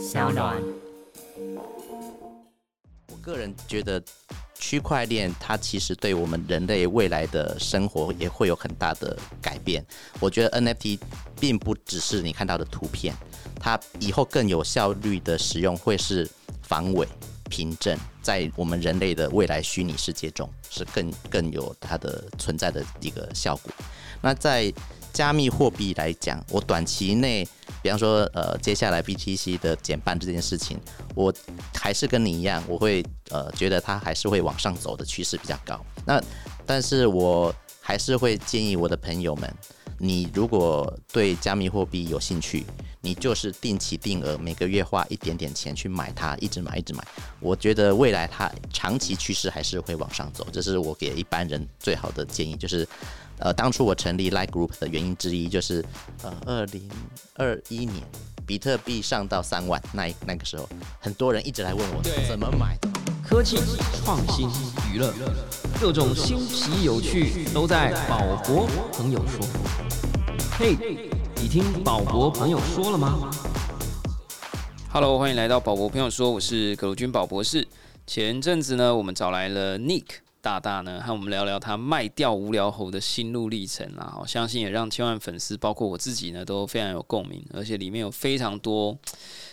小暖。我个人觉得，区块链它其实对我们人类未来的生活也会有很大的改变。我觉得 NFT 并不只是你看到的图片，它以后更有效率的使用会是防伪、凭证，在我们人类的未来虚拟世界中是更更有它的存在的一个效果。那在加密货币来讲，我短期内，比方说，呃，接下来 BTC 的减半这件事情，我还是跟你一样，我会呃觉得它还是会往上走的趋势比较高。那但是我还是会建议我的朋友们，你如果对加密货币有兴趣，你就是定期定额，每个月花一点点钱去买它，一直买一直买。我觉得未来它长期趋势还是会往上走，这是我给一般人最好的建议，就是。呃，当初我成立 Like Group 的原因之一就是，呃，二零二一年比特币上到三万那那个时候，很多人一直来问我怎么买。科技创新娱乐，各种新奇有趣都在宝博朋友说。嘿，你听宝博朋友说了吗？Hello，欢迎来到宝博朋友说，我是葛如君宝博士。前阵子呢，我们找来了 Nick。大大呢，和我们聊聊他卖掉无聊猴的心路历程啊！我相信也让千万粉丝，包括我自己呢，都非常有共鸣，而且里面有非常多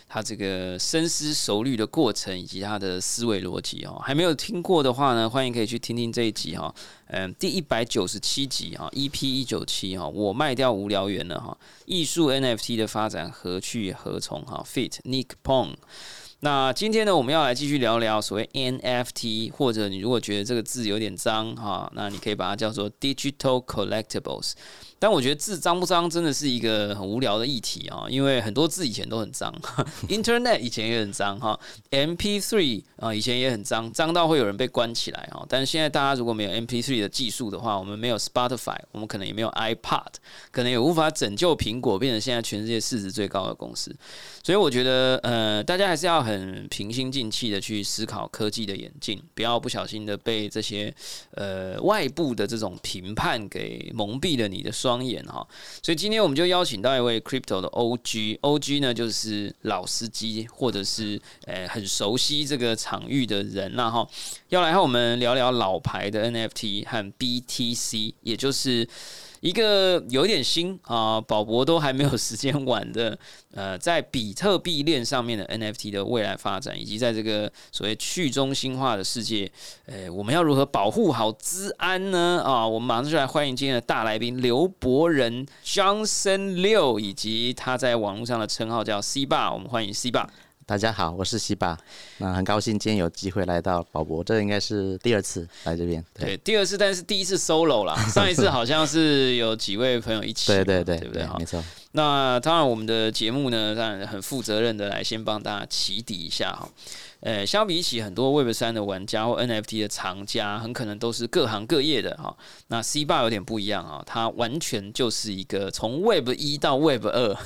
他这个深思熟虑的过程以及他的思维逻辑哦。还没有听过的话呢，欢迎可以去听听这一集哈。嗯，第一百九十七集哈，EP 一九七哈，我卖掉无聊园了哈，艺术 NFT 的发展何去何从哈？Fit Nick Pong。那今天呢，我们要来继续聊聊所谓 NFT，或者你如果觉得这个字有点脏哈，那你可以把它叫做 Digital Collectibles。但我觉得字脏不脏真的是一个很无聊的议题啊，因为很多字以前都很脏，Internet 以前也很脏哈，MP3 啊以前也很脏，脏到会有人被关起来哈。但是现在大家如果没有 MP3 的技术的话，我们没有 Spotify，我们可能也没有 iPad，可能也无法拯救苹果变成现在全世界市值最高的公司。所以我觉得呃，大家还是要很平心静气的去思考科技的演进，不要不小心的被这些呃外部的这种评判给蒙蔽了你的。双眼哈，所以今天我们就邀请到一位 crypto 的 OG，OG 呢就是老司机或者是诶很熟悉这个场域的人呐哈，要来和我们聊聊老牌的 NFT 和 BTC，也就是。一个有点新啊，宝博都还没有时间玩的，呃，在比特币链上面的 NFT 的未来发展，以及在这个所谓去中心化的世界，诶，我们要如何保护好资安呢？啊，我们马上就来欢迎今天的大来宾刘博仁 Johnson 六，以及他在网络上的称号叫 C 霸，我们欢迎 C 霸。大家好，我是西巴，那很高兴今天有机会来到宝博，这应该是第二次来这边。对，第二次，但是第一次 solo 啦，上一次好像是有几位朋友一起。对对对，对不对？没错。那当然，我们的节目呢，当然很负责任的来先帮大家起底一下哈。呃，相比起很多 Web 三的玩家或 NFT 的藏家，很可能都是各行各业的哈。那 C 霸有点不一样啊，它完全就是一个从 Web 一到 Web 二，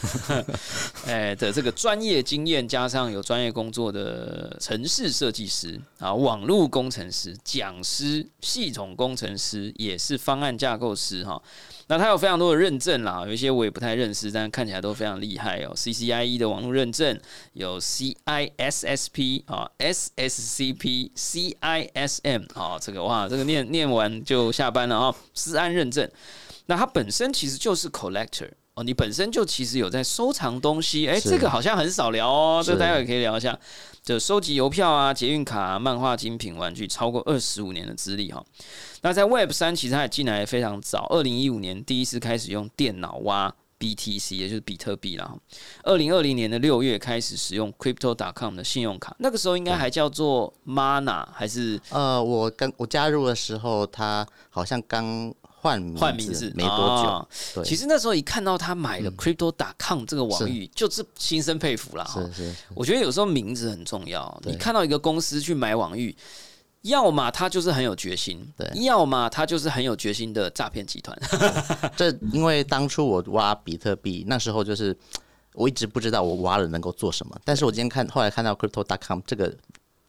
哎的这个专业经验，加上有专业工作的城市设计师啊、网络工程师、讲师、系统工程师，也是方案架构师哈。那它有非常多的认证啦，有一些我也不太认识，但看起来都非常厉害哦。CCIE 的网络认证，有 CISSP 啊、SSCP、CISM 啊，这个哇，这个念念完就下班了啊。思安认证，那它本身其实就是 collector 哦，你本身就其实有在收藏东西，哎，这个好像很少聊哦，这个待会可以聊一下。就收集邮票啊、捷运卡、漫画精品、玩具，超过二十五年的资历哈。那在 Web 三其实它也进来非常早，二零一五年第一次开始用电脑挖 BTC，也就是比特币啦。二零二零年的六月开始使用 Crypto.com 的信用卡，那个时候应该还叫做 Mana 还是？呃，我刚我加入的时候，它好像刚。换换名字没多久，其实那时候一看到他买了 Crypto.com 这个网域，就是心生佩服了。是是，我觉得有时候名字很重要。你看到一个公司去买网域，要么他就是很有决心，对；要么他就是很有决心的诈骗集团。这因为当初我挖比特币，那时候就是我一直不知道我挖了能够做什么，但是我今天看后来看到 Crypto.com 这个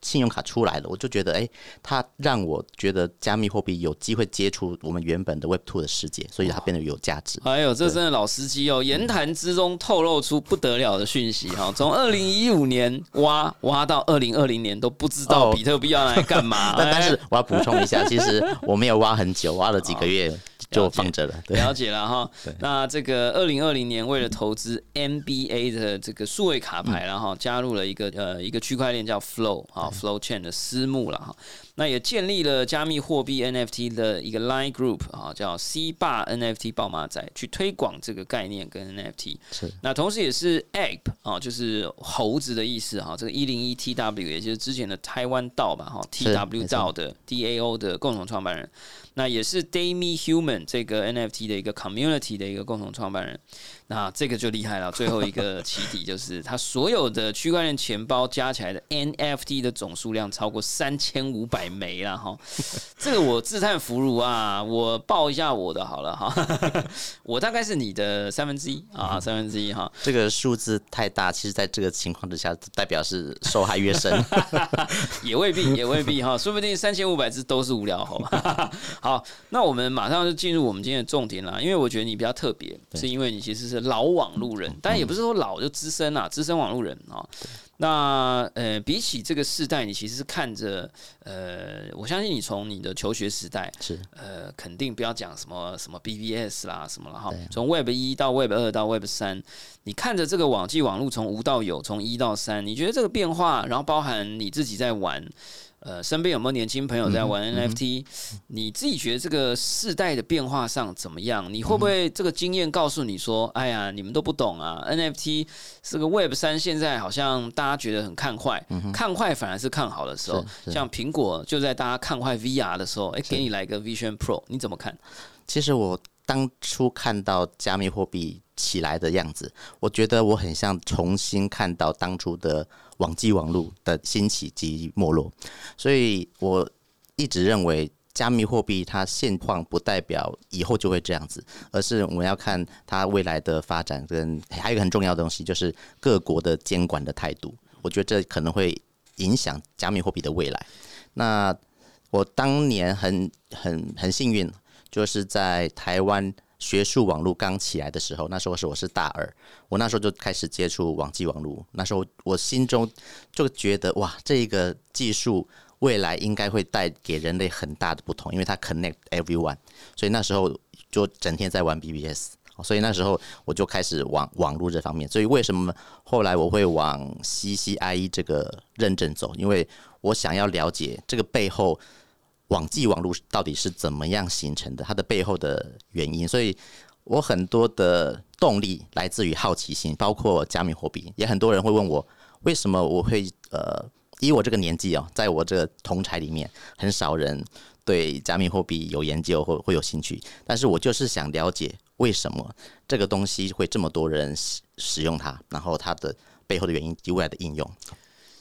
信用卡出来了，我就觉得，哎，它让我觉得加密货币有机会接触我们原本的 Web Two 的世界，所以它变得有价值。哎呦，这真的老司机哦！言谈之中透露出不得了的讯息 哈，从二零一五年挖挖到二零二零年都不知道比特币要拿来干嘛。但是我要补充一下，其实我没有挖很久，挖了几个月。就放着了，了解了哈。那这个二零二零年为了投资 NBA 的这个数位卡牌，然后加入了一个呃一个区块链叫 Flow 啊 Flow Chain 的私募了哈。那也建立了加密货币 NFT 的一个 Line Group 啊，叫 C 霸 NFT 爆马仔，去推广这个概念跟 NFT。是。那同时也是 Ape 啊，就是猴子的意思哈。这个一零一 TW 也就是之前的台湾道吧哈，TW 道的 DAO 的共同创办人。那也是 Dayme Human 这个 NFT 的一个 Community 的一个共同创办人。那这个就厉害了，最后一个起底就是他所有的区块链钱包加起来的 NFT 的总数量超过三千五百枚了哈，这个我自叹弗如啊，我报一下我的好了哈，我大概是你的三分之一啊，三分之一哈，这个数字太大，其实在这个情况之下，代表是受害越深，也未必也未必哈，说不定三千五百只都是无聊猴。好，那我们马上就进入我们今天的重点啦，因为我觉得你比较特别，是因为你其实是。老网路人，但也不是说老就资深啊，资深网路人啊。那呃，比起这个世代，你其实是看着呃，我相信你从你的求学时代是呃，肯定不要讲什么什么 BBS 啦什么了哈。从 Web 一到 Web 二到 Web 三，你看着这个网际网络从无到有，从一到三，你觉得这个变化，然后包含你自己在玩。呃，身边有没有年轻朋友在玩 NFT？你自己觉得这个世代的变化上怎么样？你会不会这个经验告诉你说，哎呀，你们都不懂啊？NFT 这个 Web 三，现在好像大家觉得很看坏，看坏反而是看好的时候。像苹果就在大家看坏 VR 的时候，哎，给你来个 Vision Pro，你怎么看？其实我当初看到加密货币起来的样子，我觉得我很像重新看到当初的。网际网络的兴起及没落，所以我一直认为加密货币它现况不代表以后就会这样子，而是我们要看它未来的发展。跟还有一个很重要的东西，就是各国的监管的态度。我觉得这可能会影响加密货币的未来。那我当年很很很幸运，就是在台湾。学术网络刚起来的时候，那时候是我是大二，我那时候就开始接触网际网络。那时候我心中就觉得，哇，这个技术未来应该会带给人类很大的不同，因为它 connect everyone。所以那时候就整天在玩 BBS，所以那时候我就开始往网络这方面。所以为什么后来我会往 CCIE 这个认证走？因为我想要了解这个背后。网际网络到底是怎么样形成的？它的背后的原因，所以我很多的动力来自于好奇心，包括加密货币。也很多人会问我，为什么我会呃，以我这个年纪哦，在我这个同台里面，很少人对加密货币有研究或会有兴趣。但是我就是想了解为什么这个东西会这么多人使使用它，然后它的背后的原因及未来的应用。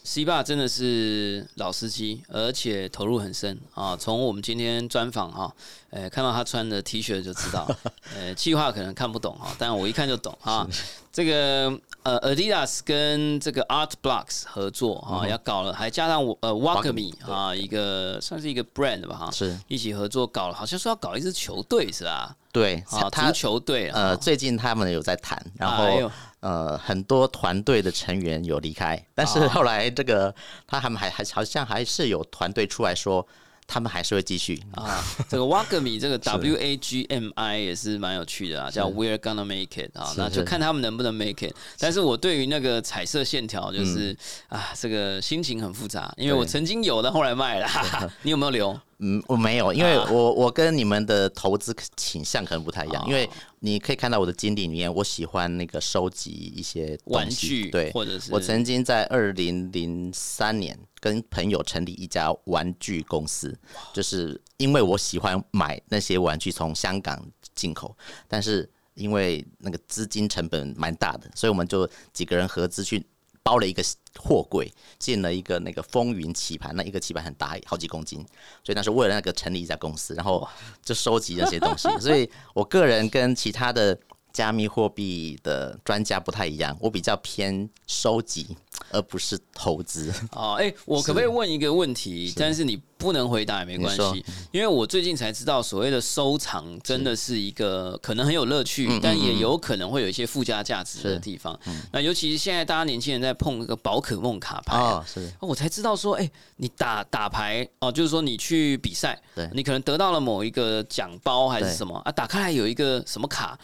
C 爸真的是老司机，而且投入很深啊！从我们今天专访哈，呃，看到他穿的 T 恤就知道，呃，计划可能看不懂哈，但我一看就懂 哈。这个呃，Adidas 跟这个 Art Blocks 合作哈，要搞了，还加上我呃 Walkme 啊，一个算是一个 brand 吧哈，是一起合作搞了，好像说要搞一支球队是吧？对，啊，足球队呃，最近他们有在谈，然后。呃，很多团队的成员有离开，但是后来这个他们还还好像还是有团队出来说，他们还是会继续啊。这个 Wagmi 这个 W A G M I 也是蛮有趣的啊，叫 We're gonna make it 啊，那就看他们能不能 make it。但是我对于那个彩色线条就是啊，这个心情很复杂，因为我曾经有的，后来卖了。你有没有留？嗯，我没有，因为我我跟你们的投资倾向可能不太一样，因为你可以看到我的经历里面，我喜欢那个收集一些玩具，对，或者是我曾经在二零零三年跟朋友成立一家玩具公司，就是因为我喜欢买那些玩具从香港进口，但是因为那个资金成本蛮大的，所以我们就几个人合资去。包了一个货柜，进了一个那个风云棋盘，那一个棋盘很大，好几公斤，所以当时为了那个成立一家公司，然后就收集那些东西。所以我个人跟其他的加密货币的专家不太一样，我比较偏收集，而不是投资。哦，哎、我可不可以问一个问题？但是你不能回答也没关系，因为我最近才知道，所谓的收藏真的是一个可能很有乐趣，但也有可能会有一些附加价值的地方。那尤其是现在大家年轻人在碰那个宝可梦卡牌、啊哦，是哦我才知道说，哎、你打打牌哦，就是说你去比赛对，你可能得到了某一个奖包还是什么啊，打开来有一个什么卡。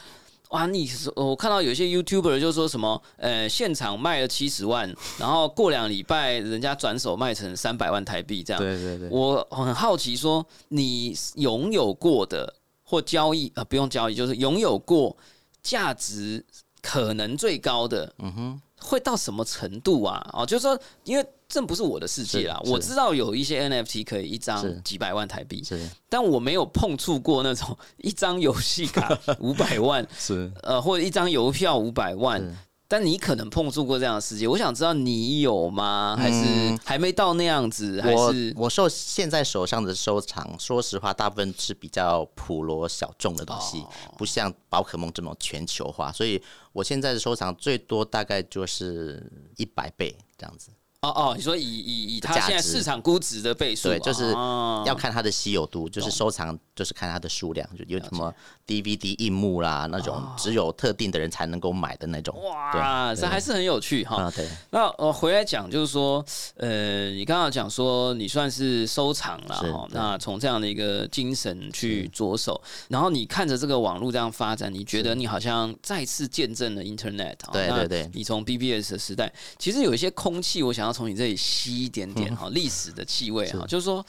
哇，你我看到有些 YouTuber 就说什么，呃，现场卖了七十万，然后过两礼拜人家转手卖成三百万台币这样。对对对，我很好奇说，你拥有过的或交易啊、呃，不用交易，就是拥有过价值可能最高的，嗯哼，会到什么程度啊？哦，就是说，因为这不是我的世界啦，我知道有一些 NFT 可以一张几百万台币，但我没有碰触过那种一张游戏卡 五百万，是呃，或者一张邮票五百万是。但你可能碰触过这样的世界，我想知道你有吗？还是嗯还没到那样子？还我是我受现在手上的收藏，说实话，大部分是比较普罗小众的东西，哦不像宝可梦这么全球化，所以我现在的收藏最多大概就是一百倍这样子。哦哦，你说以以以它现在市场估值的倍数，对，就是哦。要看它的稀有度，就是收藏，就是看它的数量，就有什么 DVD 印幕啦，那种只有特定的人才能够买的那种。哦哇，这还是很有趣哈。那我回来讲，就是说，呃，你刚刚讲说你算是收藏了那从这样的一个精神去着手，然后你看着这个网络这样发展，你觉得你好像再次见证了 Internet 对对对。你从 BBS 的时代，其实有一些空气，我想要从你这里吸一点点嗯哈历史的气味哈，就是说。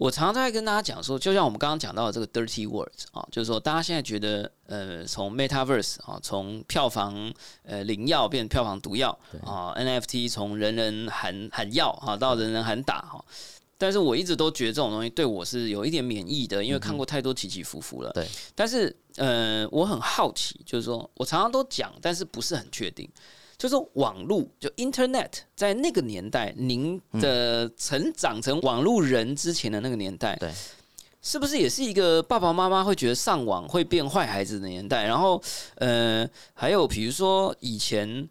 我常常在跟大家讲说，就像我们刚刚讲到的这个 dirty words 啊，就是说大家现在觉得，呃，从 metaverse 啊，从票房呃灵药变票房毒药啊，NFT 从人人喊喊药啊到人人喊打哈。但是我一直都觉得这种东西对我是有一点免疫的，因为看过太多起起伏伏了。对。但是呃，我很好奇，就是说我常常都讲，但是不是很确定。就是说网络就 Internet 在那个年代，您的成长成网络人之前的那个年代，对，是不是也是一个爸爸妈妈会觉得上网会变坏孩子的年代？然后呃，还有比如说以前，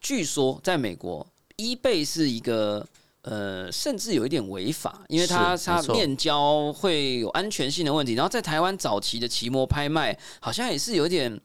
据说在美国，eBay 是一个。呃，甚至有一点违法，因为它它面交会有安全性的问题。然后在台湾早期的奇摩拍卖，好像也是有点，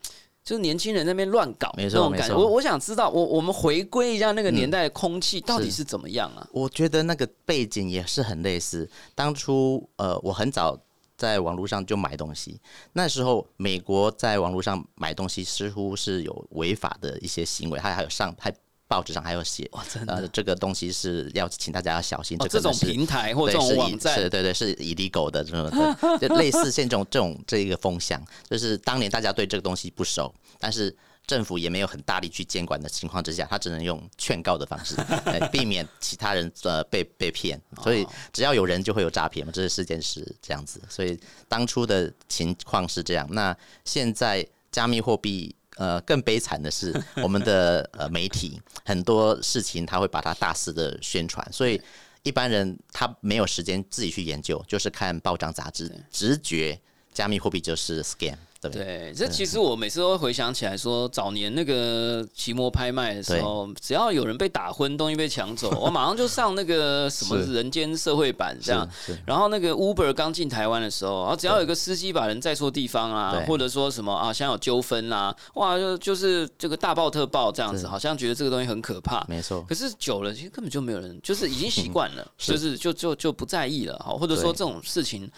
就是年轻人那边乱搞没那种感觉。我我想知道，我我们回归一下那个年代的空嗯气到底是怎么样啊？我觉得那个背景也是很类似。当初呃，我很早在网络上就买东西，那时候美国在网络上买东西似乎是有违法的一些行为，它还有上还报纸上还有写，哇，真的呃，这个东西是要请大家要小心，哦，这种这可能是平台或这种网站是，对对是 illegal 的这种的，就类似现这种这种这一个风向，就是当年大家对这个东西不熟，但是政府也没有很大力去监管的情况之下，他只能用劝告的方式，呃避免其他人呃被被骗。所以只要有人就会有诈骗嘛，这是事件是这样子。所以当初的情况是这样，那现在加密货币。呃，更悲惨的是，我们的呃媒体很多事情他会把它大肆的宣传，所以一般人他没有时间自己去研究，就是看报章杂志，直觉加密货币就是 scam，对不对？对，这其实我每次都会回想起来说，早年那个奇摩拍卖的时候，只要有人被打昏，东西被抢走，我马上就 上那个什么人间社会版这样。然后那个 Uber 刚进台湾的时候，然后只要有一个司机把人载错地方啊，或者说什么啊，现在有纠纷啦，哇，就就是这个大爆特爆这样子，好像觉得这个东西很可怕。没错，可是久了，其实根本就没有人，就是已经习 惯了，就是就就就不在意了，哈，或者说对这种事情。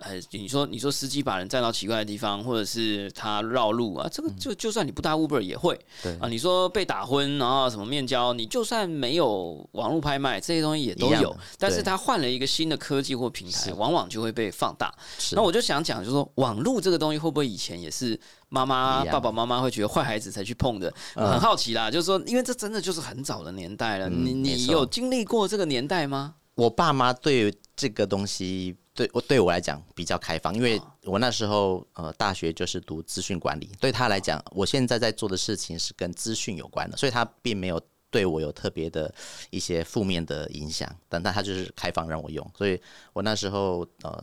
呃，你说你说司机把人载到奇怪的地方，或者是他绕路啊，这个就就算你不搭 Uber 也会嗯对啊。你说被打昏，然后什么面交，你就算没有网络拍卖这些东西也都有但是他换了一个新的科技或平台，往往就会被放大。是那我就想讲，就是说网络这个东西会不会以前也是妈妈、爸爸妈妈会觉得坏孩子才去碰的？嗯很好奇啦，就是说，因为这真的就是很早的年代了，你你有经历过这个年代吗？我爸妈对这个东西，对我对我来讲比较开放，因为我那时候呃大学就是读资讯管理，对他来讲，我现在在做的事情是跟资讯有关的，所以他并没有对我有特别的一些负面的影响，但但他就是开放让我用，所以我那时候呃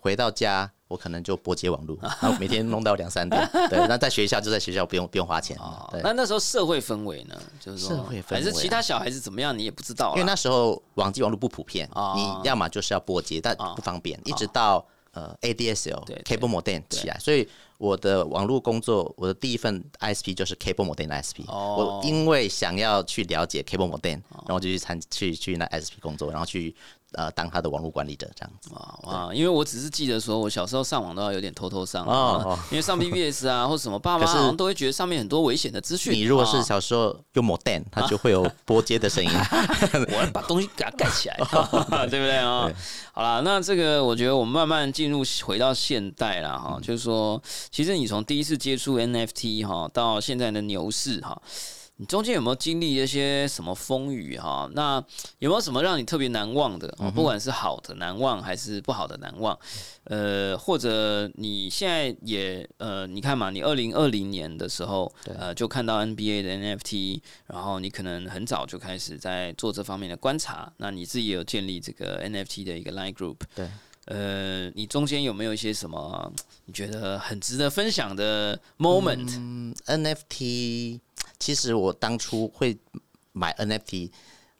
回到家我可能就拨接网络，然后每天弄到两三点。对，那在学校就在学校不用不用花钱。对，那那时候社会氛围呢，就是说社会氛围啊还是其他小孩子怎么样，你也不知道。因为那时候网际网络不普遍，哦你要么就是要拨接，但不方便，一直到呃 ADSL cable modem 起来，所以我的网络工作，我的第一份 ISP 就是 cable modem 的 ISP。哦我因为想要去了解 cable modem，然后就去参去去那 ISP 工作，然后去呃当他的网络管理者这样子。啊哇！因为我只是记得说，我小时候上网都要有点偷偷上啊因为上 BBS 啊 或什么，爸妈可是好像都会觉得上面很多危险的资讯。你如果是啊小时候用 modem，它就会有波接的声音。我要把东西给它盖起来，对不对啊？好啦，那这个我觉得我们慢慢进入回到现代了哈，就是说，其实你从第一次接触 NFT 哈到现在的牛市哈。你中间有没有经历一些什么风雨哈？那有没有什么让你特别难忘的？哦不管是好的难忘还是不好的难忘，呃，或者你现在也呃，你看嘛，你二零二零年的时候，呃，就看到 NBA 的 NFT，然后你可能很早就开始在做这方面的观察，那你自己也有建立这个 NFT 的一个 Line Group，对，呃，你中间有没有一些什么 你觉得很值得分享的 moment？、嗯 NFT，其实我当初会买 NFT，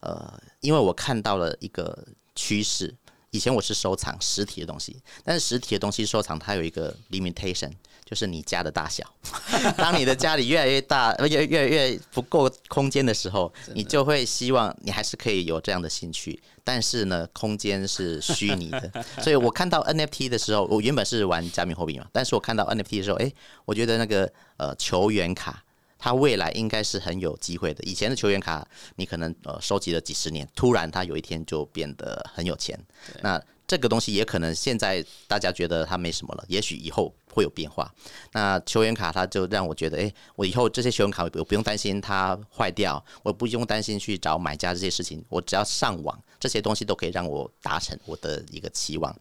呃，因为我看到了一个趋势。以前我是收藏实体的东西，但是实体的东西收藏它有一个 limitation，就是你家的大小。当你的家里越来越大，呃越越越不够空间的时候，你就会希望你还是可以有这样的兴趣，但是呢，空间是虚拟的。所以我看到 NFT 的时候，我原本是玩加密货币嘛，但是我看到 NFT 的时候，哎、我觉得那个呃球员卡。它未来应该是很有机会的。以前的球员卡，你可能呃收集了几十年，突然它有一天就变得很有钱。那这个东西也可能现在大家觉得它没什么了，也许以后会有变化。那球员卡它就让我觉得，哎、我以后这些球员卡我不用担心它坏掉，我不用担心去找买家这些事情，我只要上网，这些东西都可以让我达成我的一个期望。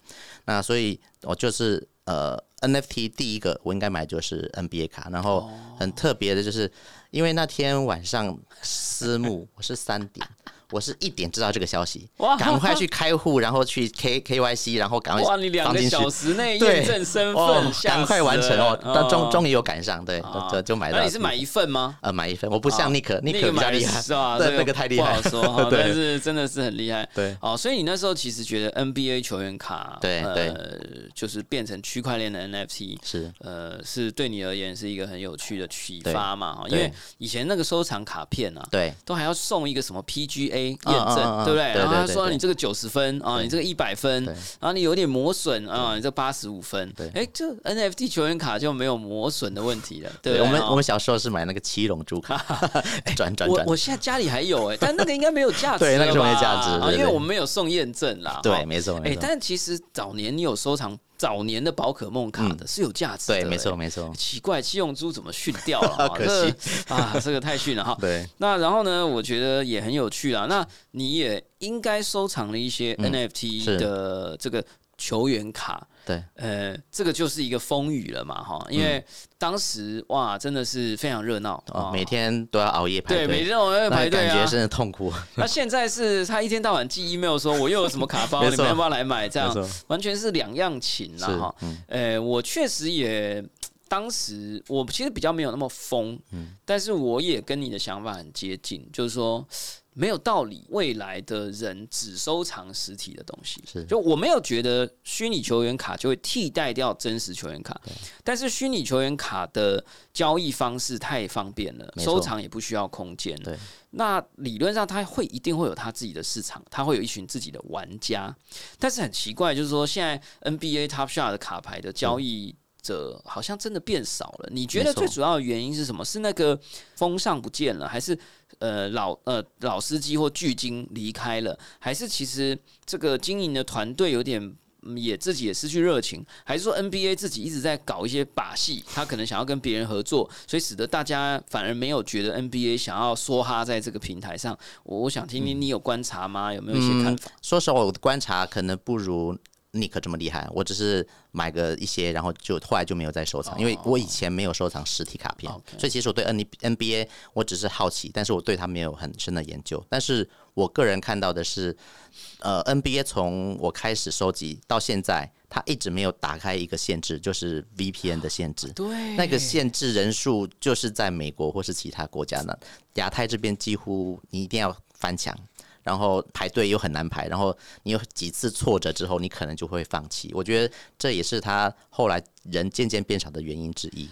那所以我就是呃 NFT 第一个我应该买就是 NBA 卡，然后很特别的就是因为那天晚上私募我是三点。我是一点知道这个消息哇，赶快去开户，然后去 K K Y C，然后赶快哇，你两个小时内验证身哦份，吓赶快完成哦！但终终于有赶上，对，啊就就买到。那你是买一份吗？呃买一份，我不像啊。Nick，Nick 那个比较厉害，是吧？对这那个太厉害。不好说，对。但是真的是很厉害。对。哦，所以你那时候其实觉得 NBA 球员卡，对呃，就是变成区块链的 NFT，是。呃，是对你而言是一个很有趣的启发嘛？哈，因为以前那个收藏卡片啊，对。都还要送一个什么 PGA 验证，嗯对不对？然后他说你这个九十分啊，你这个一百分，然后你有点磨损啊，你这八十五分。对，哎，这 NFT 球员卡就没有磨损的问题了，对我们我们小时候是买那个七龙珠卡，转转转我我，现在家里还有哎、但那个应该没有价值对那个没价值啊因为我们没有送验证啦。对，没错哎，但其实早年你有收藏早年的宝可梦卡的，是有价值的、嗯对，没错哎没错，奇怪，七龙珠怎么训掉了？啊可惜啊，这个太逊了哈。对，那然后呢，我觉得也很有趣啦。那你也应该收藏了一些嗯 NFT 的这个球员卡。对，呃，这个就是一个风雨了嘛，哈，因为当时哇，真的是非常热闹每天都要熬夜排对每，天我要排队啊。感觉，真的痛苦，那现在是他一天到晚寄 email 说我又有什么卡包，你们要不要来买？这样完全是两样情啦是。哈。嗯。呃，我确实也当时我其实比较没有那么疯，嗯。但是我也跟你的想法很接近，就是说。没有道理，未来的人只收藏实体的东西。是就我没有觉得虚拟球员卡就会替代掉真实球员卡，但是虚拟球员卡的交易方式太方便了，收藏也不需要空间。对，那理论上它会一定会有它自己的市场，它会有一群自己的玩家。但是很奇怪，就是说现在 NBA Top Shot 的卡牌的交易。者好像真的变少了，你觉得最主要的原因是什么？是那个风尚不见了，还是呃老呃老司机或巨鲸离开了，还是其实这个经营的团队有点嗯也自己也失去热情，还是说 NBA 自己一直在搞一些把戏，他可能想要跟别人合作，所以使得大家反而没有觉得 NBA 想要梭哈在这个平台上。我我想听听你有观察吗？有没有一些看法？说实话，我的观察可能不如 Nick 这么厉害。我只是买个一些，然后就后来就没有再收藏，因为我以前没有收藏实体卡片所以其实我对 N NBA 我只是好奇，但是我对它没有很深的研究。但是我个人看到的是，呃，NBA 从我开始收集到现在，它一直没有打开一个限制，就是 VPN 的限制。对，那个限制人数就是在美国或是其他国家呢，亚太这边几乎你一定要翻墙，然后排队又很难排，然后你有几次挫折之后，你可能就会放弃。我觉得这也是他后来人渐渐变少的原因之一。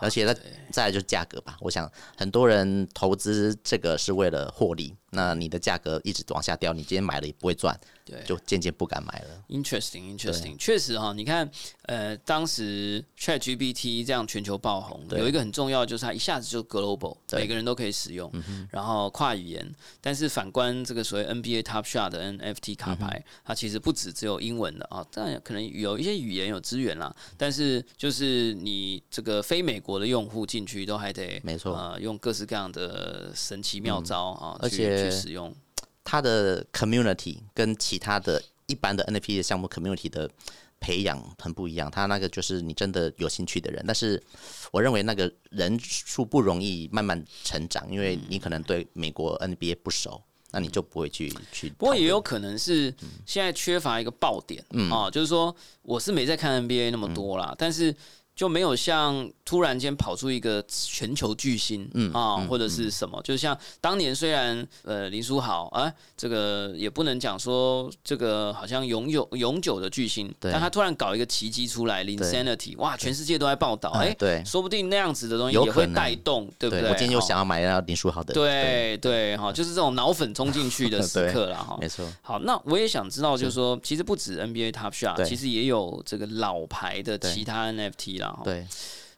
而且再再来就是价格吧，我想很多人投资这个是为了获利，那你的价格一直往下掉，你今天买了也不会赚，对，就渐渐不敢买了。Interesting，Interesting，确实哈，你看，呃，当时 ChatGPT 这样全球爆红，对有一个很重要的就是它一下子就 global，每个人都可以使用，然后跨语言。但是反观这个所谓 NBA Top Shot 的 NFT 卡牌，嗯它其实不止只有英文的啊，当然可能有一些语言有资源啦，但是就是你这个非美国的用户进去都还得没错。啊呃，用各式各样的神奇妙招啊，去而且去使用。它的 community 跟其他的一般的 NFT 的项目 community 的培养很不一样，它那个就是你真的有兴趣的人，但是我认为那个人数不容易慢慢成长，因为你可能对美国 NBA 不熟，那你就不会去去。不过也有可能是现在缺乏一个爆点嗯啊、就是说我是没在看 NBA 那么多啦，但是就没有像突然间跑出一个全球巨星嗯啊，或者是什么，就像当年虽然呃林书豪啊，这个也不能讲说这个好像永久永久的巨星，对。但他突然搞一个奇迹出来，Linsanity，哇，全世界都在报道，哎、哎对。说不定那样子的东西也会带动，对不对？对？我今天就想要买到林书豪的，对对。哈，就是这种脑粉冲进去的 时刻了哈。没错，好，那我也想知道，就是。说，其实不止 NBA Top Shot，其实也有这个老牌的其他 NFT 啦。哈，对。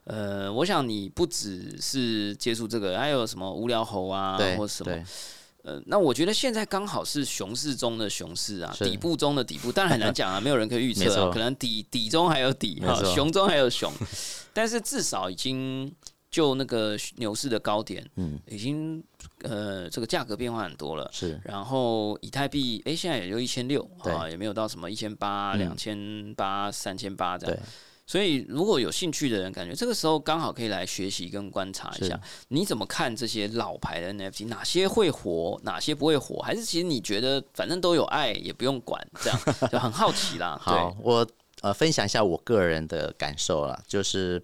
呃，我想你不只是接触这个，还有什么无聊猴啊，对或什么，呃，那我觉得现在刚好是熊市中的熊市啊，底部中的底部，当然很难讲啊，没有人可以预测啊，可能底底中还有底哈，没错熊中还有熊，但是至少已经就那个牛市的高点，嗯，已经呃这个价格变化很多了。是。然后以太币，哎，现在也就一千六啊，也没有到什么一千八、嗯。两千八、三千八这样对。所以，如果有兴趣的人，感觉这个时候刚好可以来学习跟观察一下，你怎么看这些老牌的 NFT，哪些会火，哪些不会火？还是其实你觉得反正都有爱，也不用管，这样 就很好奇啦。好，我呃分享一下我个人的感受啦，就是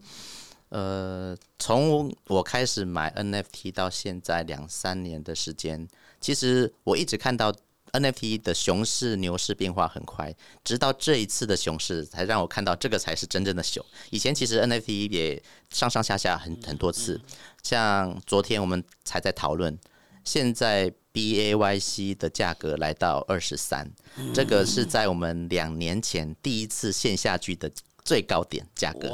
呃从我开始买 NFT 到现在两三年的时间，其实我一直看到 NFT 的熊市、牛市变化很快，直到这一次的熊市才让我看到这个才是真正的熊。以前其实 NFT 也上上下下很很多次，像昨天我们才在讨论，现在 BAYC 的价格来到二十三，这个是在我们两年前第一次线下剧的最高点价格。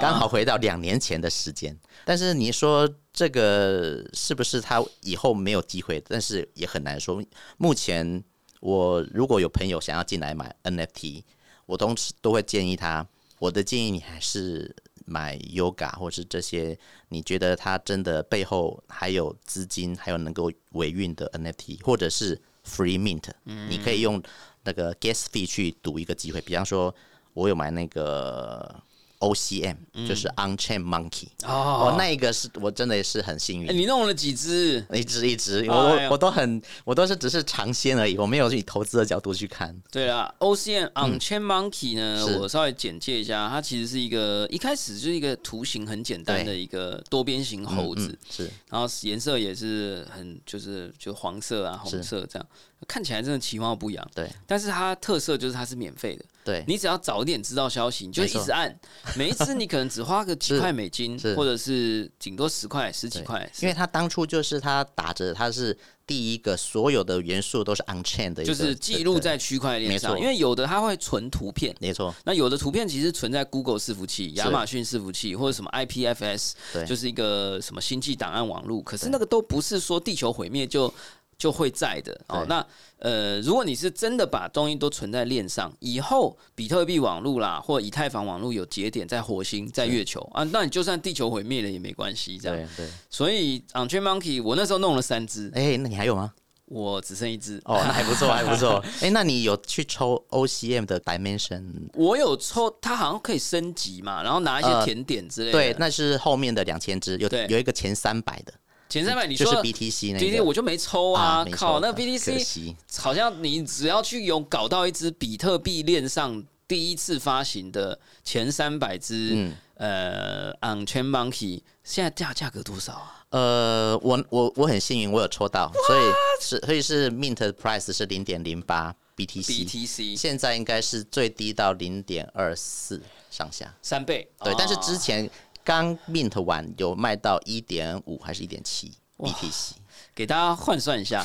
刚好回到两年前的时间。但是你说这个是不是他以后没有机会？但是也很难说。目前我如果有朋友想要进来买 NFT，我同时都会建议他。我的建议你还是买 Yoga 或是这些你觉得它真的背后还有资金，还有能够维运的 NFT，或者是 Free Mint，、你可以用那个 Gas fee 去赌一个机会。比方说，我有买那个 OCM，、就是 Unchain Monkey，哦。我，那一个是我真的是很幸运。哎，你弄了几只？一只一只，我哎我我都很，我都是只是尝鲜而已，我没有以投资的角度去看。对啊，OCM On Chain Monkey 呢，嗯我稍微简介一下，它其实是一个一开始就是一个图形很简单的一个多边形猴子，嗯是。然后颜色也是很就是就黄色啊、红色这样，看起来真的其貌不扬。对。但是它特色就是它是免费的，对，你只要早一点知道消息，你就一直按，每一次你可能只花个几块美金，或者是顶多十块、十几块，因为它当初就是它打着它是第一个，所有的元素都是 Unchain 的，就是记录在区块链上，因为有的它会存图片。没错，那有的图片其实存在 Google 伺服器、亚马逊伺服器或者什么 IPFS，对。就是一个什么星际档案网络。可是那个都不是说地球毁灭就就会在的哦。那呃，如果你是真的把东西都存在链上，以后比特币网络啦或以太坊网络有节点在火星、在月球啊，那你就算地球毁灭了也没关系。这样，对对。所以 On Chain Monkey 我那时候弄了三只，哎，那你还有吗？我只剩一只。哦，那还不错，还不错。哎，那你有去抽 OCM 的 Dimension？我有抽，它好像可以升级嘛，然后拿一些呃甜点之类的。对，那是后面的两千只，有对有一个前三百的，前三百你说就是 BTC 那 BTC 个。我就没抽啊，没靠，那 BTC 好像你只要去有搞到一只比特币链上第一次发行的前三百只、嗯呃 On Chain Monkey，现在价价格多少啊？呃，我我我很幸运，我有抽到，所以是所以是 mint price 是零点零八 BTC，BTC 现在应该是最低到零点二四上下。三倍，对，但是哦之前刚 mint 完有卖到一点五还是一点七 BTC？给大家换算一下，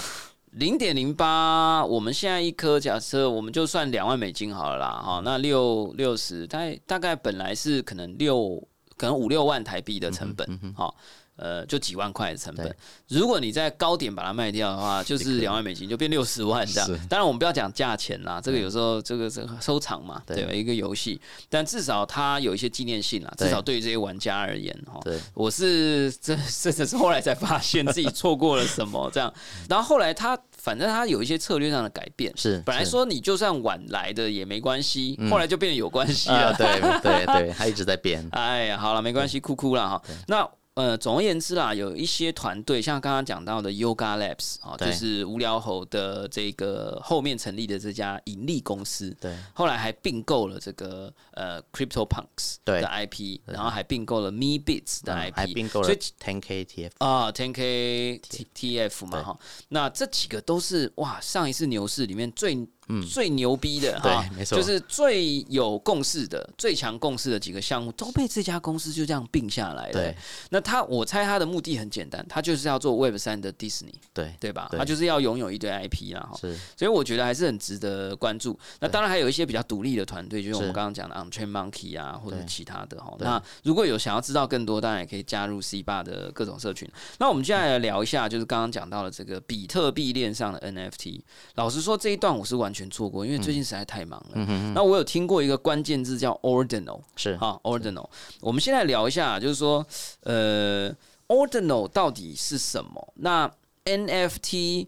零点零八，我们现在一颗假设我们就算两万美金好了啦，哈，那六六十，大概大概本来是可能六可能五六万台币的成本，哈、呃，就几万块的成本。如果你在高点把它卖掉的话，就是两万美金，就变六十万这样。当然，我们不要讲价钱啦，这个有时候这个是收藏嘛，对对吧？一个游戏，但至少它有一些纪念性啦，至少对于这些玩家而言，哈。对，我是这 甚至是后来才发现自己错过了什么这样，然后后来他反正他有一些策略上的改变，是本来说你就算晚来的也没关系，后来就变得有关系啊，了。对对对，他一直在变。哎呀，好了，没关系，哭哭了哈。那呃，总而言之啦，有一些团队，像刚刚讲到的 Yoga Labs 啊，就是无聊猴的这个后面成立的这家盈利公司，对。后来还并购了这个呃 Crypto Punks 对的 IP，然后还并购了 Me Bits 的嗯 IP，还并购了所以 10K ETF。啊，Ten K T T F 嘛对。哈，那这几个都是哇，上一次牛市里面最、最牛逼的哈，没错就是最有共识的、最强共识的几个项目都被这家公司就这样并下来了。对，那他我猜他的目的很简单，他就是要做 Web 三的 Disney，对对吧？他就是要拥有一堆 IP 啦哈。是所以我觉得还是很值得关注。那当然还有一些比较独立的团队，就是我们刚刚讲的 On Chain Monkey 啊，或者其他的哈。那如果有想要知道更多，当然也可以加入 C 八的各种社群。那我们接下来聊一下，就是刚刚讲到了这个比特币链上的 NFT。老实说，这一段我是完全错过，因为最近实在太忙了。那我有听过一个关键字叫 Ordinal，是哈，ordinal。我们现在聊一下，就是说，呃，ordinal 到底是什么？那 NFT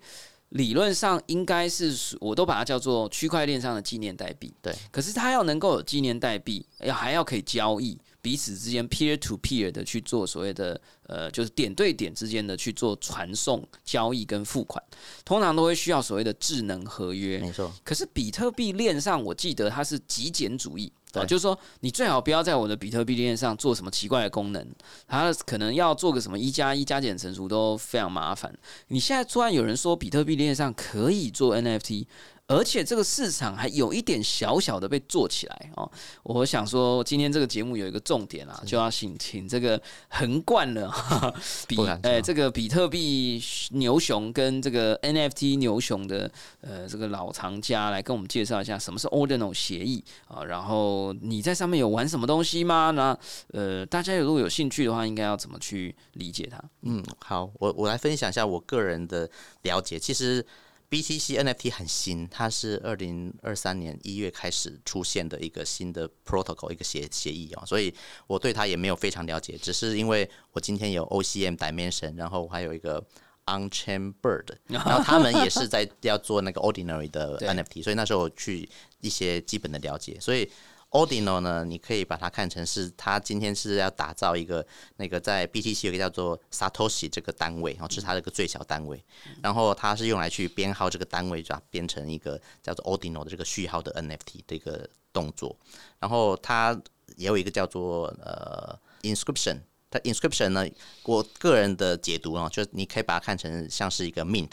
理论上应该是，我都把它叫做区块链上的纪念代币。对，可是它要能够有纪念代币，要还要可以交易，彼此之间 peer to peer 的去做所谓的呃，就是点对点之间的去做传送、交易跟付款，通常都会需要所谓的智能合约。没错，可是比特币链上，我记得它是极简主义。啊，对就是说，你最好不要在我的比特币链上做什么奇怪的功能，它可能要做个什么一加一加减乘除都非常麻烦。你现在突然有人说比特币链上可以做 NFT，而且这个市场还有一点小小的被做起来哦。我想说，今天这个节目有一个重点啊，就要请请这个横贯了哈哈 比哎这个比特币牛熊跟这个 NFT 牛熊的呃这个老藏家来跟我们介绍一下什么是 Ordinal 协议啊，然后你在上面有玩什么东西吗？那呃大家如果有兴趣的话，应该要怎么去理解它？嗯，好，我我来分享一下我个人的了解。其实 BTC NFT 很新，它是二零二三年一月开始出现的一个新的 protocol 一个协协议啊、所以我对它也没有非常了解，只是因为我今天有 OCM Dimension，然后还有一个 Unchain Bird，然后他们也是在要做那个 Ordinary 的 NFT，所以那时候我去一些基本的了解，所以。Ordinal 呢，你可以把它看成是它今天是要打造一个那个在 BTC 有个叫做 Satoshi 这个单位，然后是它的一个最小单位，然后它是用来去编号这个单位，把它编成一个叫做 Ordinal 的这个序号的 NFT 的一个动作，然后它也有一个叫做呃 Inscription。它 inscription 呢，我个人的解读啊，就是你可以把它看成像是一个 mint，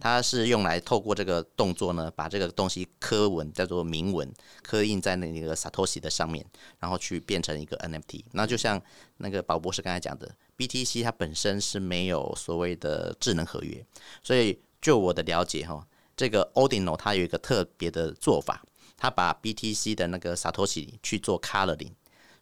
它是用来透过这个动作呢，把这个东西刻文叫做铭文，刻印在那个 Satoshi 的上面，然后去变成一个 NFT。那就像那个宝博士刚才讲的，BTC 它本身是没有所谓的智能合约，所以就我的了解哈，这个 Odino 它有一个特别的做法，它把 BTC 的那个 Satoshi 去做 coloring，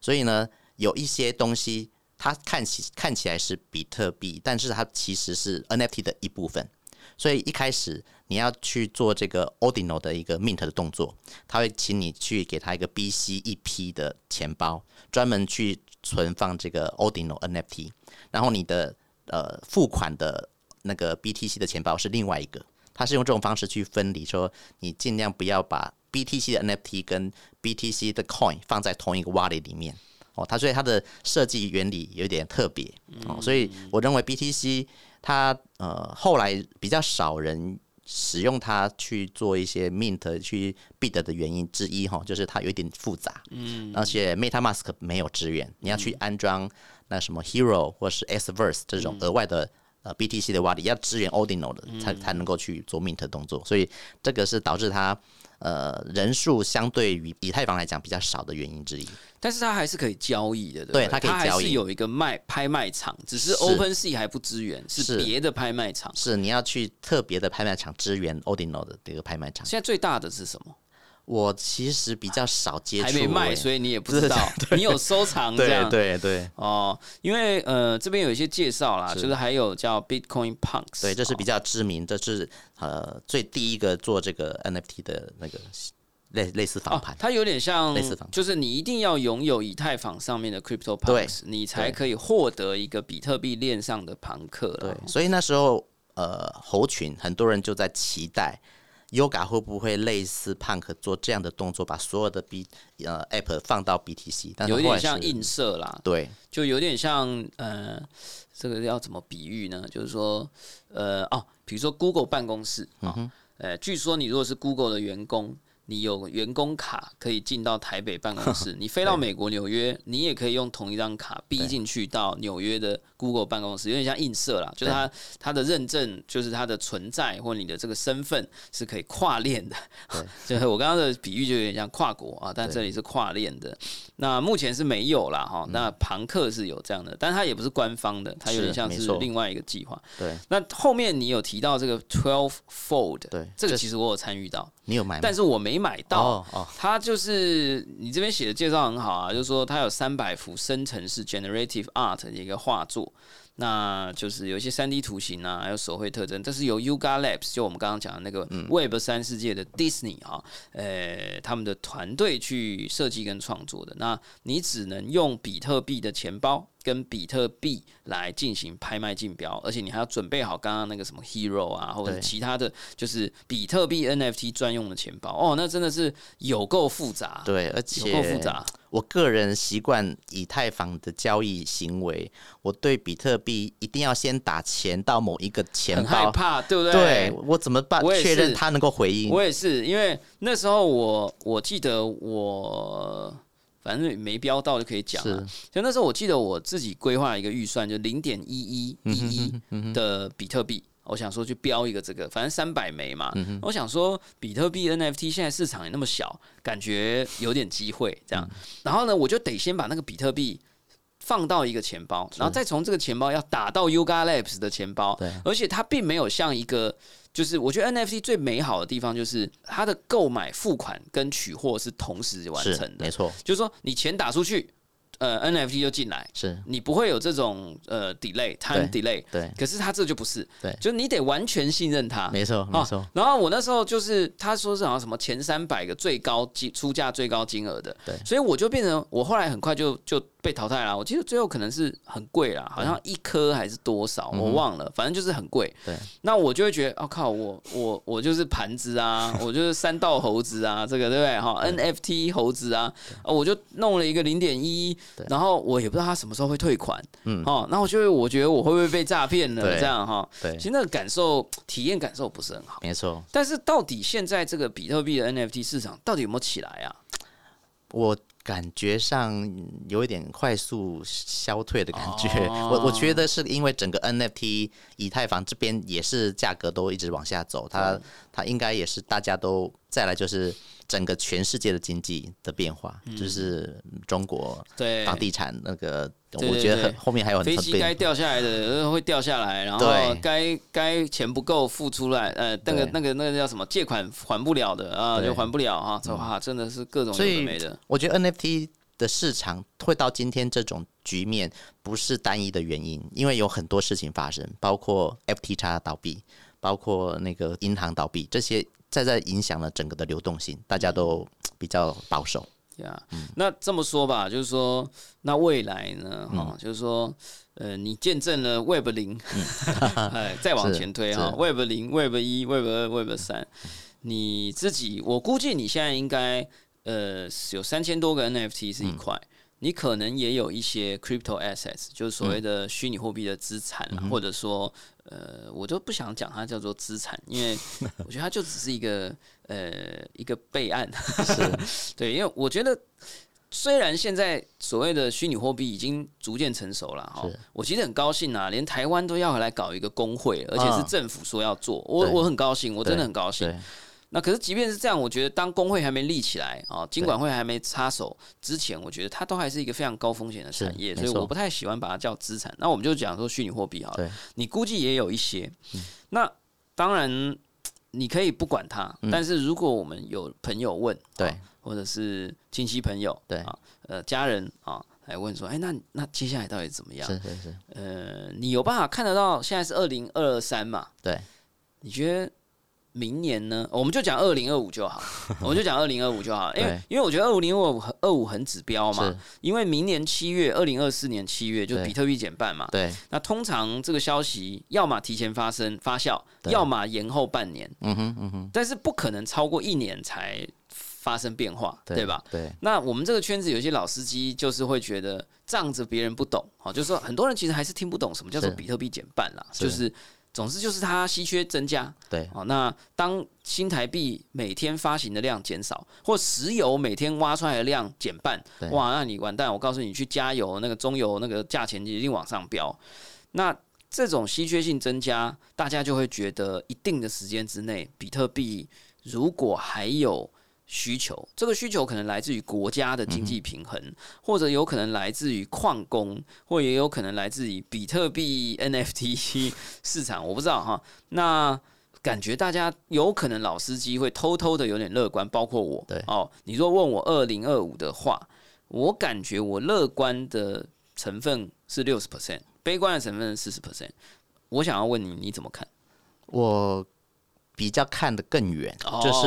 所以呢，有一些东西它看起看起来是比特币，但是它其实是 NFT 的一部分。所以一开始你要去做这个 Ordinal 的一个 mint 的动作，他会请你去给他一个 BC 一批的钱包，专门去存放这个 Ordinal NFT，然后你的呃付款的那个 BTC 的钱包是另外一个，它是用这种方式去分离，说你尽量不要把 BTC 的 NFT 跟 BTC 的 coin 放在同一个 wallet 里面。哦，它所以它的设计原理有点特别哦，所以我认为 BTC 它呃后来比较少人使用它去做一些 mint 去 bid 的原因之一哈，就是它有一点复杂，嗯，而且 MetaMask 没有支援，你要去安装那什么 Hero 或是 S Verse 这种额外的呃 BTC 的 wallet，要支援 Ordinal 的才才能够去做 mint 动作，所以这个是导致它呃人数相对于以太坊来讲比较少的原因之一。但是它还是可以交易的，对它可以交易是有一个卖拍卖场，只是是 OpenSea 还不支援，是是别的拍卖场。是你要去特别的拍卖场支援 Ordinal 的这个拍卖场。现在最大的是什么？我其实比较少接触、还没卖，欸所以你也不 知道。你有收藏这对样对对哦？因为呃，这边有一些介绍啦，是就是还有叫 Bitcoin Punks，对，这是哦比较知名，这是呃最第一个做这个 NFT 的那个类类似访哦，，它有点像类似仿，就是你一定要拥有以太坊上面的 Crypto Punks，你才可以获得一个比特币链上的庞克啦。对，所以那时候呃猴群很多人就在期待。Yoga 会不会类似 Punk 做这样的动作，把所有的 B 呃 App 放到 BTC？有点像映射啦，对就有点像呃，这个要怎么比喻呢？就是说，呃，哦，比如说 Google 办公室啊，嗯呃，据说你如果是 Google 的员工，你有员工卡可以进到台北办公室，你飞到美国纽约，你也可以用同一张卡逼进去到纽约的 Google 办公室，有点像映射啦，就是它它的认证，就是它的存在或你的这个身份是可以跨链的。就是我刚刚的比喻就有点像跨国啊，但这里是跨链的。那目前是没有啦嗯哈，那庞克是有这样的，但它也不是官方的，它有点像是另外一个计划。对那后面你有提到这个 Twelve Fold，对，这个其实我有参与到，你有买？但是我没买到。哦哦，它就是你这边写的介绍很好啊，就是说它有三百幅生成式 generative art 的一个画作，那就是有一些三 D 图形啊，还有手绘特征，这是由 Yuga Labs 就我们刚刚讲的那个 Web 三世界的 Disney 啊，呃，他们的团队去设计跟创作的。那你只能用比特币的钱包。跟比特币来进行拍卖竞标，而且你还要准备好刚刚那个什么 Hero 啊，或者是其他的就是比特币 NFT 专用的钱包哦，那真的是有够复杂，对，而且有且够复杂。我个人习惯以太坊的交易行为，我对比特币一定要先打钱到某一个钱很害，怕，对不对？对我怎么办我也是确认它能够回应？我也是，因为那时候我我记得我反正没标到就可以讲了。就那时候我记得我自己规划一个预算，就零点一一一一的比特币。我想说去标一个这个，反正三百枚嘛。我想说比特币 NFT 现在市场也那么小，感觉有点机会这样。然后呢，我就得先把那个比特币放到一个钱包，然后再从这个钱包要打到 Yuga Labs 的钱包对，而且它并没有像一个。就是我觉得 NFT 最美好的地方就是它的购买、付款跟取货是同时完成的。没，错，就是说你钱打出去，呃，NFT 就进来，是。你不会有这种呃 delay time delay。对，可是它这就不是，对。就是你得完全信任它。没错，没错，然后我那时候就是他说是好像什么前三百个最高金出价最高金额的，对。所以我就变成我后来很快就就被淘汰了。我记得最后可能是很贵啦，好像一颗还是多少，我忘了，反正就是很贵。对，那我就会觉得，哦靠，我我我就是盘子啊，我就是三道猴子啊，这个对不对？哈，NFT 猴子啊，哦我就弄了一个零点一，然后我也不知道他什么时候会退款，嗯哦，那我就会我觉得我会不会被诈骗呢？这样哈，对其，实那个感受体验感受不是很好。没错。但是到底现在这个比特币的 NFT 市场到底有没有起来啊？我感觉上有一点快速消退的感觉。哦我我觉得是因为整个 NFT 以太坊这边也是价格都一直往下走，它它应该也是大家都再来就是整个全世界的经济的变化，就是中国嗯对，房地产那个，对我觉得很后面还有很飞。机该掉下来的呃会掉下来，然后该该钱不够付出来，呃，那个那个那个叫什么借款还不了的啊，就还不了啊，这哇真的是各种有的所以没的。我觉得 NFT 的市场会到今天这种局面，不是单一的原因，因为有很多事情发生，包括 FTX 倒闭，包括那个银行倒闭，这些在在影响了整个的流动性，大家都比较保守。呀嗯那这么说吧，就是说，那未来呢？哈、嗯就是说，呃，你见证了 Web 零，哎，再往前推哈，Web 零、Web 一、Web 二、Web 三，你自己，我估计你现在应该，呃，有三千多个 NFT 是一块。你可能也有一些 crypto assets，就是所谓的虚拟货币的资产啦，或者说，呃，我就不想讲它叫做资产，因为 我觉得它就只是一个呃一个备案。对，因为我觉得虽然现在所谓的虚拟货币已经逐渐成熟了哈，我其实很高兴啊，连台湾都要来搞一个工会，而且是政府说要做，我我很高兴，我真的很高兴。那可是，即便是这样，我觉得当工会还没立起来啊，金管会还没插手之前，我觉得它都还是一个非常高风险的产业，所以我不太喜欢把它叫资产。那我们就讲说虚拟货币好了，你估计也有一些。那当然你可以不管它，但是如果我们有朋友问，对，或者是亲戚朋友，对啊，呃，家人啊，来问说，哎，那那接下来到底怎么样？是是是。呃，你有办法看得到？现在是二零二三嘛？对，你觉得？明年呢，我们就讲二零二五就好，我们就讲二零二五就好，因为因为我觉得二五零二五二五很指标嘛，因为明年七月，二零二四年七月就比特币减半嘛，对，那通常这个消息要么提前发生发酵，要么延后半年，嗯哼嗯哼，但是不可能超过一年才发生变化，对吧？对，那我们这个圈子有些老司机就是会觉得仗着别人不懂，哦，就是说很多人其实还是听不懂什么叫做比特币减半啦，就是。总之就是它稀缺增加，对，哦，那当新台币每天发行的量减少，或石油每天挖出来的量减半，哇，那你完蛋！我告诉你，去加油，那个中油那个价钱一定往上飙。那这种稀缺性增加，大家就会觉得一定的时间之内，比特币如果还有。需求，这个需求可能来自于国家的经济平衡，或者有可能来自于矿工，或也有可能来自于比特币 NFT 市场，我不知道哈。那感觉大家有可能老司机会偷偷的有点乐观，包括我。对哦，你若问我二零二五的话，我感觉我乐观的成分是六十 percent，悲观的成分是四十 percent。我想要问你，你怎么看？我。比较看得更远，就是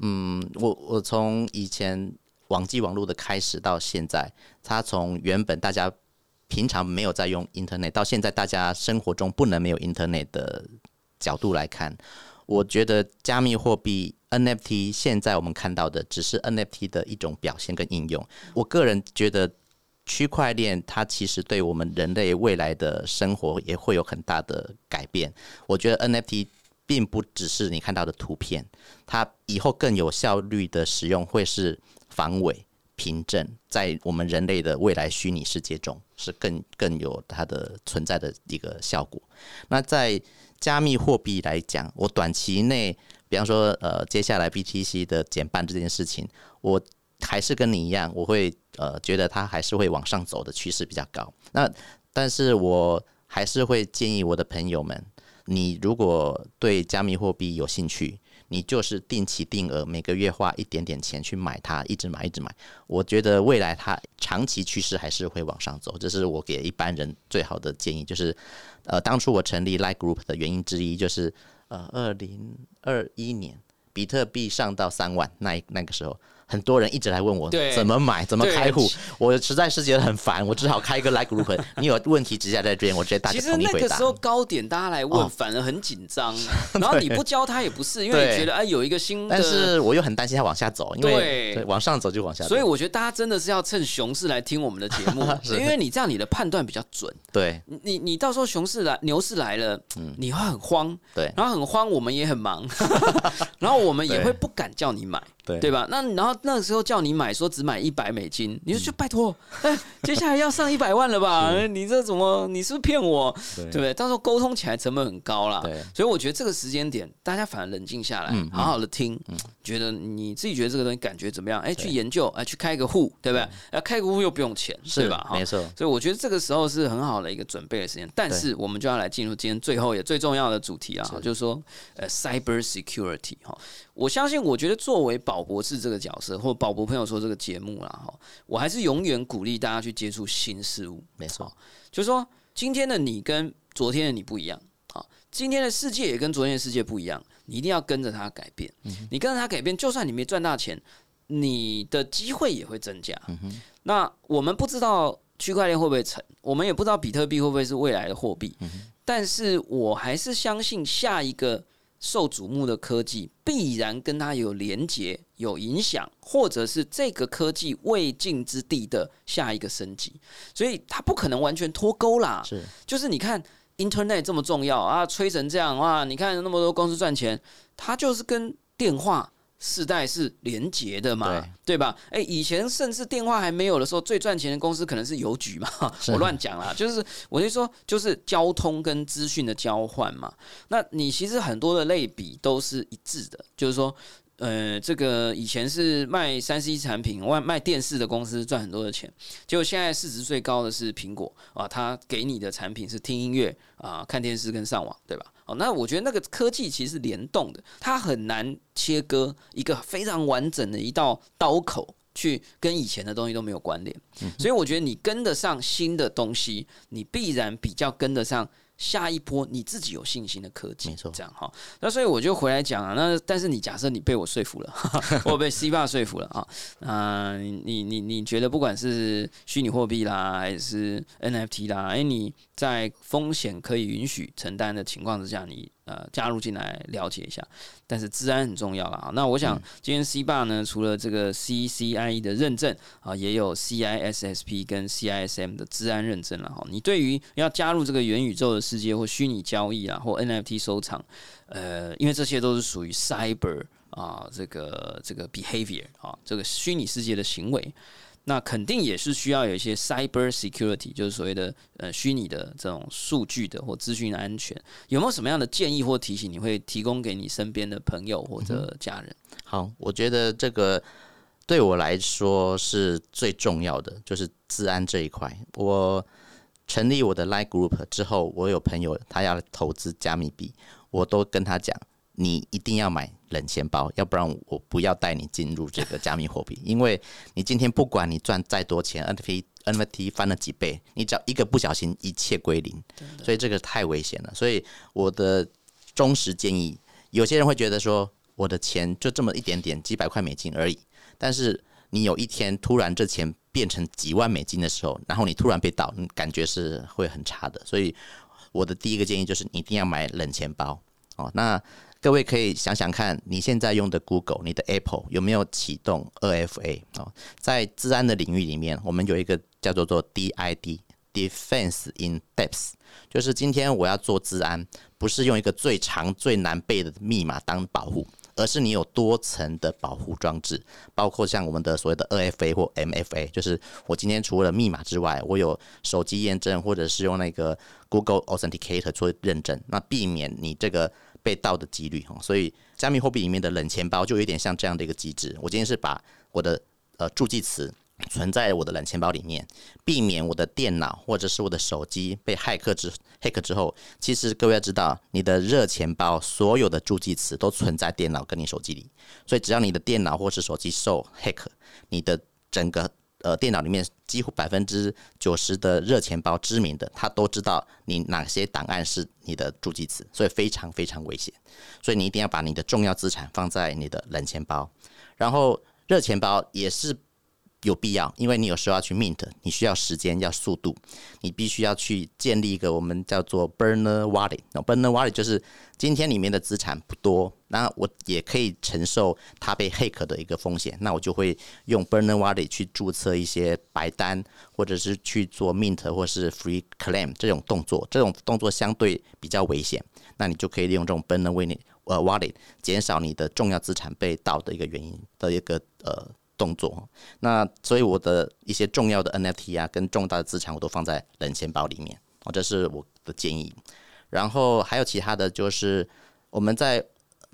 嗯，我我从以前网际网络的开始到现在，它从原本大家平常没有在用 Internet，到现在大家生活中不能没有 Internet 的角度来看，我觉得加密货币 NFT 现在我们看到的只是 NFT 的一种表现跟应用。我个人觉得区块链它其实对我们人类未来的生活也会有很大的改变。我觉得 NFT。并不只是你看到的图片，它以后更有效率的使用会是防伪凭证，在我们人类的未来虚拟世界中是更更有它的存在的一个效果。那在加密货币来讲，我短期内，比方说呃，接下来 BTC 的减半这件事情，我还是跟你一样，我会呃觉得它还是会往上走的趋势比较高。那但是我还是会建议我的朋友们。你如果对加密货币有兴趣，你就是定期定额，每个月花一点点钱去买它，一直买一直买。我觉得未来它长期趋势还是会往上走，这是我给一般人最好的建议。就是，呃，当初我成立 Like Group 的原因之一，就是呃，二零二一年比特币上到三万那那个时候。很多人一直来问我怎么买、怎么开户，我实在是觉得很烦，我只好开一个 Like Group。你有问题直接在这边，我直接大家统一回答。其实那个时候高点大家来问，反而很紧张。然后你不教他也不是，因为你觉得哎有一个新的，但是我又很担心他往下走，因为往上走就往下走。所以我觉得大家真的是要趁熊市来听我们的节目，因为你这样你的判断比较准。对，你你到时候熊市来、牛市来了，你会很慌，对，然后很慌，我们也很忙，然后我们也会不敢叫你买。对对吧？那然后那个时候叫你买，说只买一百美金，你就就拜托，哎，接下来要上一百万了吧？你这怎么？你是不是骗我？对不对？到时候沟通起来成本很高啦。对，所以我觉得这个时间点，大家反而冷静下来，好好的听，觉得你自己觉得这个东西感觉怎么样？哎，去研究，哎，去开个户，对不对？要开个户又不用钱，对吧？没错。所以我觉得这个时候是很好的一个准备的时间。但是我们就要来进入今天最后也最重要的主题啊，就是说呃，cyber security 哈。我相信，我觉得作为宝博士这个角色，或宝博朋友说这个节目啦，哈，我还是永远鼓励大家去接触新事物。没错，就是说，今天的你跟昨天的你不一样，啊，今天的世界也跟昨天的世界不一样，你一定要跟着它改变。你跟着它改变，就算你没赚大钱，你的机会也会增加。那我们不知道区块链会不会成，我们也不知道比特币会不会是未来的货币，但是我还是相信下一个。受瞩目的科技，必然跟它有连结、有影响，或者是这个科技未尽之地的下一个升级，所以它不可能完全脱钩啦。是，就是你看 Internet 这么重要啊，吹成这样哇，你看那么多公司赚钱，它就是跟电话。世代是连结的嘛，对吧？哎，以前甚至电话还没有的时候，最赚钱的公司可能是邮局嘛。我乱讲啦，就是我就说，就是交通跟资讯的交换嘛。那你其实很多的类比都是一致的，就是说。呃，这个以前是卖三 C 产品、卖卖电视的公司赚很多的钱，结果现在市值最高的是苹果啊，它给你的产品是听音乐啊、看电视跟上网，对吧？哦，那我觉得那个科技其实是联动的，它很难切割一个非常完整的一道刀口，去跟以前的东西都没有关联。所以我觉得你跟得上新的东西，你必然比较跟得上。下一波你自己有信心的科技，没错，这样哈。那所以我就回来讲啊，那但是你假设你被我说服了，我被 C 霸说服了啊，啊，你你你觉得不管是虚拟货币啦，还是 NFT 啦，哎，你在风险可以允许承担的情况之下，你。呃，加入进来了解一下，但是治安很重要了啊。那我想今天 C 霸呢，除了这个 CCIE 的认证啊，也有 CISSP 跟 CISM 的治安认证了哈。你对于要加入这个元宇宙的世界或虚拟交易啊，或 NFT 收藏，呃，因为这些都是属于 Cyber 啊，这个这个 behavior 啊，这个虚拟世界的行为。那肯定也是需要有一些 cyber security，就是所谓的呃虚拟的这种数据的或资讯的安全，有没有什么样的建议或提醒，你会提供给你身边的朋友或者家人？好，我觉得这个对我来说是最重要的，就是治安这一块。我成立我的 Line Group 之后，我有朋友他要投资加密币，我都跟他讲。你一定要买冷钱包，要不然我不要带你进入这个加密货币。因为你今天不管你赚再多钱，NFT NFT 翻了几倍，你只要一个不小心，一切归零。所以这个太危险了。所以我的忠实建议，有些人会觉得说，我的钱就这么一点点，几百块美金而已。但是你有一天突然这钱变成几万美金的时候，然后你突然被盗，你感觉是会很差的。所以我的第一个建议就是，你一定要买冷钱包哦。那各位可以想想看，你现在用的 Google、你的 Apple 有没有启动 2FA 哦？在治安的领域里面，我们有一个叫做做 DID（Defense in Depth），就是今天我要做治安，不是用一个最长最难背的密码当保护，而是你有多层的保护装置，包括像我们的所谓的 2FA 或 MFA，就是我今天除了密码之外，我有手机验证，或者是用那个 Google Authenticator 做认证，那避免你这个。被盗的几率哈，所以加密货币里面的冷钱包就有点像这样的一个机制。我今天是把我的呃助记词存在我的冷钱包里面，避免我的电脑或者是我的手机被骇客之黑客之后，其实各位要知道，你的热钱包所有的助记词都存在电脑跟你手机里，所以只要你的电脑或是手机受黑客，你的整个。呃，电脑里面几乎百分之九十的热钱包知名的，他都知道你哪些档案是你的助记词，所以非常非常危险。所以你一定要把你的重要资产放在你的冷钱包，然后热钱包也是。有必要，因为你有时候要去 mint，你需要时间，要速度，你必须要去建立一个我们叫做 burner wallet。那 burner wallet 就是今天里面的资产不多，那我也可以承受它被 hack 的一个风险，那我就会用 burner wallet 去注册一些白单，或者是去做 mint 或是 free claim 这种动作，这种动作相对比较危险，那你就可以利用这种 burner wallet 呃 wallet 减少你的重要资产被盗的一个原因的一个呃。动作，那所以我的一些重要的 NFT 啊，跟重大的资产我都放在冷钱包里面，哦，这是我的建议。然后还有其他的就是我们在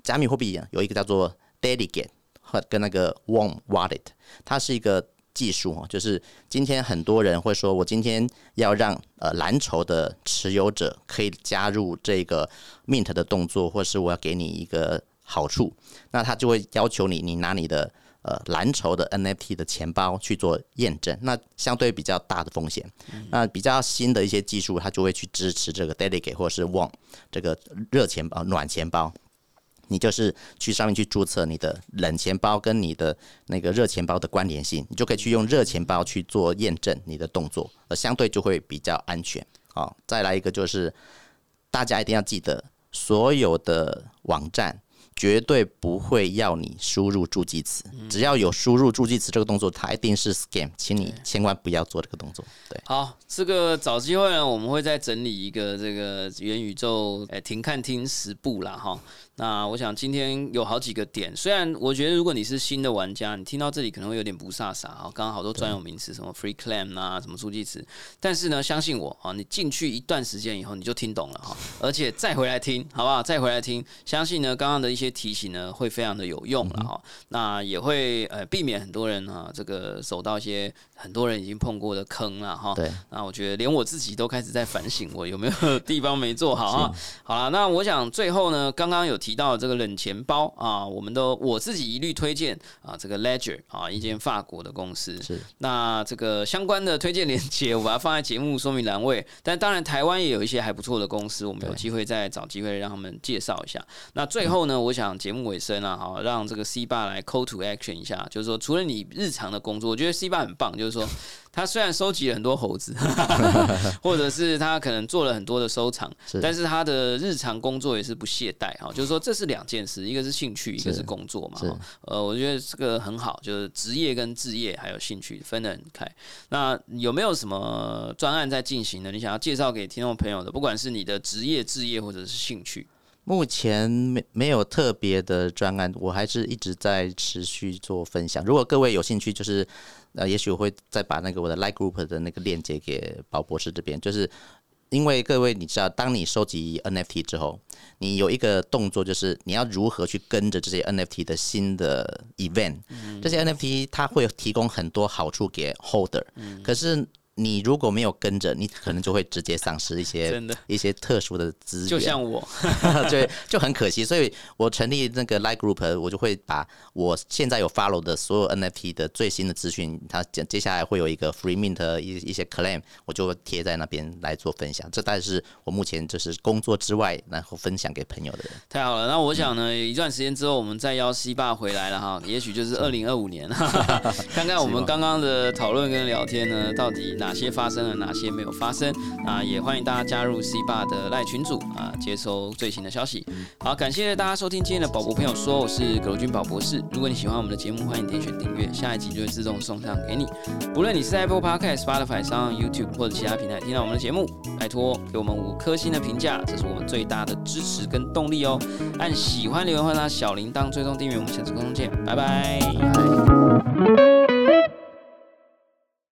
加密货币有一个叫做 Delegate 和跟那个 Warm Wallet，它是一个技术哦，就是今天很多人会说我今天要让呃蓝筹的持有者可以加入这个 Mint 的动作，或是我要给你一个好处，那他就会要求你，你拿你的。呃，蓝筹的 NFT 的钱包去做验证，那相对比较大的风险。那比较新的一些技术，它就会去支持这个 Delegate 或者是 Warm 这个热钱包、暖钱包。你就是去上面去注册你的冷钱包跟你的那个热钱包的关联性，你就可以去用热钱包去做验证你的动作，呃相对就会比较安全。好，再来一个就是大家一定要记得，所有的网站绝对不会要你输入助记词，只要有输入助记词这个动作，它一定是 scam，请你千万不要做这个动作。对，好，这个找机会呢，我们会再整理一个这个元宇宙诶停看听十步啦哈。那我想今天有好几个点，虽然我觉得如果你是新的玩家，你听到这里可能会有点不飒飒啊，刚刚好多专有名词，什么 free claim 啊，什么助记词，但是呢，相信我啊，你进去一段时间以后，你就听懂了哈，而且再回来听，好不好？再回来听，相信呢，刚刚的一些提醒呢，会非常的有用了哈。那也会呃避免很多人啊，这个走到一些很多人已经碰过的坑了哈。对。那我觉得连我自己都开始在反省，我有没有地方没做好哈。好了，那我想最后呢，刚刚有提。提到这个冷钱包啊，我们都我自己一律推荐啊，这个 Ledger 啊，一间法国的公司。是那这个相关的推荐链接，我把它放在节目说明栏位。但当然，台湾也有一些还不错的公司，我们有机会再找机会让他们介绍一下。那最后呢，我想节目尾声啊，好让这个 C 爸来 Call to Action 一下，就是说，除了你日常的工作，我觉得 C 爸很棒，就是说。他虽然收集了很多猴子，或者是他可能做了很多的收藏，但是他的日常工作也是不懈怠哈。就是说，这是两件事，一个是兴趣，一个是工作嘛。呃，我觉得这个很好，就是职业跟置业还有兴趣分得很开。那有没有什么专案在进行呢？你想要介绍给听众朋友的，不管是你的职业、置业或者是兴趣？目前没没有特别的专案，我还是一直在持续做分享。如果各位有兴趣，就是呃，也许我会再把那个我的 Like Group 的那个链接给宝博士这边。就是因为各位你知道，当你收集 NFT 之后，你有一个动作，就是你要如何去跟着这些 NFT 的新的 event，这些 NFT 它会提供很多好处给 Holder，可是。你如果没有跟着，你可能就会直接丧失一些真的一些特殊的资源，就像我，对，就很可惜。所以我成立那个 Like Group，我就会把我现在有 follow 的所有 NFT 的最新的资讯，它接接下来会有一个 Free Mint 一一些 Claim，我就贴在那边来做分享。这大概是我目前就是工作之外，然后分享给朋友的人。太好了，那我想呢，一段时间之后，我们再邀西爸回来了哈，也许就是二零二五年，看看我们刚刚的讨论跟聊天呢，到底哪。哪些发生了，哪些没有发生？啊，也欢迎大家加入 C 爸的赖群组啊，接收最新的消息。好，感谢大家收听今天的宝博朋友说，我是葛罗军宝博士。如果你喜欢我们的节目，欢迎点选订阅，下一集就会自动送上给你。不论你是在 Apple Podcast、Spotify 上、YouTube 或者其他平台听到我们的节目，拜托给我们五颗星的评价，这是我们最大的支持跟动力哦。按喜欢留言或者小铃铛追踪订阅，我们下次沟通见，拜拜。